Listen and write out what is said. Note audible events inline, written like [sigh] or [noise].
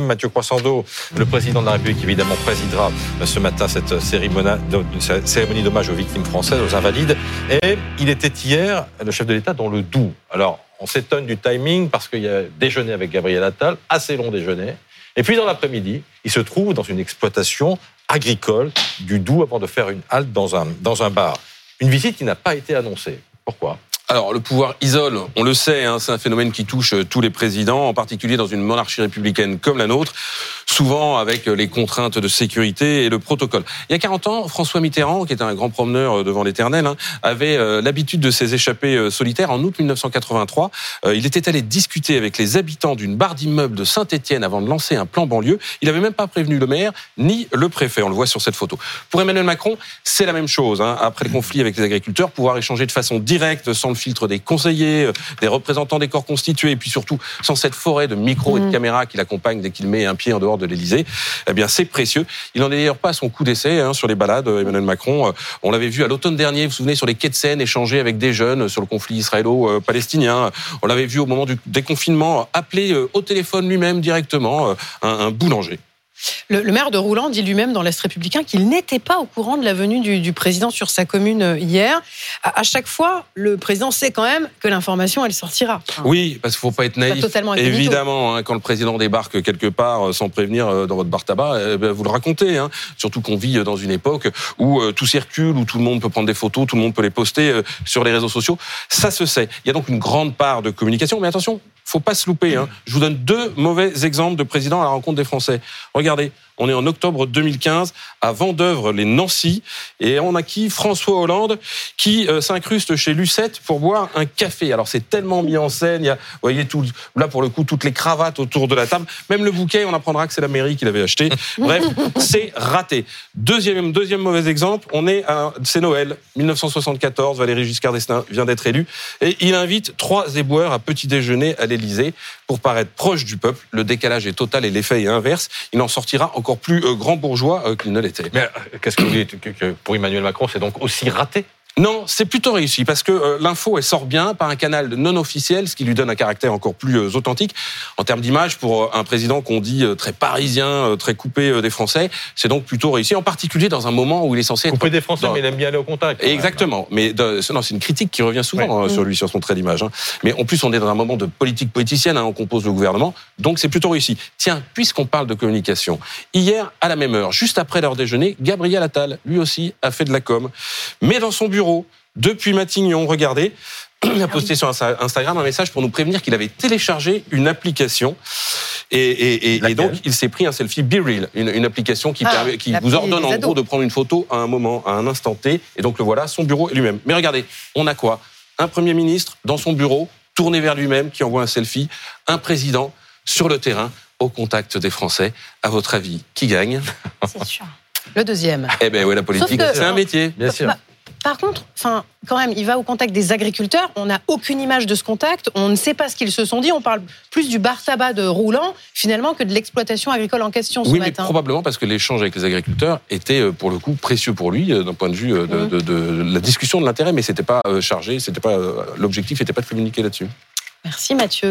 Mathieu Croissando, le président de la République, évidemment, présidera ce matin cette cérémonie d'hommage aux victimes françaises, aux invalides. Et il était hier le chef de l'État dans le Doubs. Alors, on s'étonne du timing parce qu'il y a déjeuné avec Gabriel Attal, assez long déjeuner. Et puis, dans l'après-midi, il se trouve dans une exploitation agricole du Doubs avant de faire une halte dans un, dans un bar. Une visite qui n'a pas été annoncée. Pourquoi? Alors, le pouvoir isole, on le sait, hein, c'est un phénomène qui touche euh, tous les présidents, en particulier dans une monarchie républicaine comme la nôtre, souvent avec euh, les contraintes de sécurité et le protocole. Il y a 40 ans, François Mitterrand, qui était un grand promeneur euh, devant l'éternel, hein, avait l'habitude de ses échappées solitaires. En août 1983, il était allé discuter avec les habitants d'une barre d'immeuble de Saint-Étienne avant de lancer un plan banlieue. Il n'avait même pas prévenu le maire ni le préfet, on le voit sur cette photo. Pour Emmanuel Macron, c'est la même chose. Hein. Après le conflit avec les agriculteurs, pouvoir échanger de façon directe, sans filtre des conseillers, euh, des représentants des corps constitués, et puis surtout sans cette forêt de micros et de mm. caméras qui l'accompagnent dès qu'il met un pied en dehors de l'Elysée, eh bien c'est précieux. Il n'en est d'ailleurs pas à son coup d'essai hein, sur les balades, euh, Emmanuel Macron. Euh, on l'avait vu à l'automne dernier, vous vous souvenez, sur les quais de Seine, échanger avec des jeunes sur le conflit israélo-palestinien. On l'avait vu au moment du déconfinement, appeler au téléphone lui-même directement un boulanger. Le, maire de Rouland dit lui-même dans l'Est républicain qu'il n'était pas au courant de la venue du, président sur sa commune euh, hier. À, chaque fois, le président sait quand même que l'information, elle sortira. oui, parce qu'il ne faut pas être naïf. Évidemment, hein, quand le président débarque quelque part euh, sans prévenir euh, dans votre bar tabac, eh ben, vous le racontez. Hein. Surtout qu'on vit dans une époque où tout circule, où tout le monde peut prendre des photos, tout le monde peut les poster sur les réseaux sociaux. Ça se sait. Il y a donc une grande part de communication. Mais attention, faut pas se louper. Hein. Je vous donne deux mauvais exemples de présidents à la rencontre des Français. Regardez, on est en octobre 2015 à Vendœuvre, les Nancy, et on a qui? François Hollande qui euh, s'incruste chez Lucette pour boire un café. Alors c'est tellement mis en scène, il y a, vous voyez tout, là pour le coup toutes les cravates autour de la table, même le bouquet, on apprendra que c'est la mairie qui l'avait acheté. [laughs] Bref, c'est raté. Deuxième, deuxième mauvais exemple, on est à, c'est Noël 1974, Valéry Giscard d'Estaing vient d'être élu, et il invite trois éboueurs à petit déjeuner à l'Élysée pour paraître proche du peuple. Le décalage est total et l'effet est inverse. Il en sortira encore plus euh, grand bourgeois euh, qu'il ne l'était. Mais euh, qu'est-ce que vous dites que pour Emmanuel Macron, c'est donc aussi raté non, c'est plutôt réussi parce que euh, l'info elle sort bien par un canal non officiel, ce qui lui donne un caractère encore plus euh, authentique en termes d'image pour euh, un président qu'on dit très parisien, très coupé des Français. C'est donc plutôt réussi, en particulier dans un moment où il est censé coupé des Français, mais il aime bien aller au contact. Exactement. Mais non, c'est une critique qui revient souvent sur lui, sur son trait d'image. Hein. Mais en plus, on est dans un moment de politique politicienne, hein, on compose le gouvernement, donc c'est plutôt réussi. Tiens, puisqu'on parle de communication, hier à la même heure, juste après leur déjeuner, Gabriel Attal, lui aussi, a fait de la com, mais dans son bureau depuis Matignon. Regardez, [clears throat] il a posté sur Instagram un message pour nous prévenir qu'il avait téléchargé une application. Et, donc, il s'est pris un selfie Be Real, une, application qui, ah, qui vous ordonne en gros de prendre une photo à un moment, à un instant T. Et donc, le voilà, son bureau lui-même. Mais regardez, on a quoi? Un Premier ministre dans son bureau, tourné vers lui-même, qui envoie un selfie. Un président sur le terrain, au contact des Français. À votre avis, qui gagne? C'est sûr. Le deuxième. Eh bien, oui, la politique, c'est un métier. Bien sûr. Par contre, enfin, quand même, il va au contact des agriculteurs. On n'a aucune image de ce contact. On ne sait pas ce qu'ils se sont dit. On parle plus du bar tabac de Roulant, finalement, que de l'exploitation agricole en question ce oui, matin. Mais probablement parce que l'échange avec les agriculteurs était, euh, pour le coup, précieux pour lui, euh, d'un point de vue euh, de, de, la discussion de l'intérêt, mais c'était pas chargé, c'était pas l'objectif, n'était pas de communiquer là-dessus. Merci Mathieu.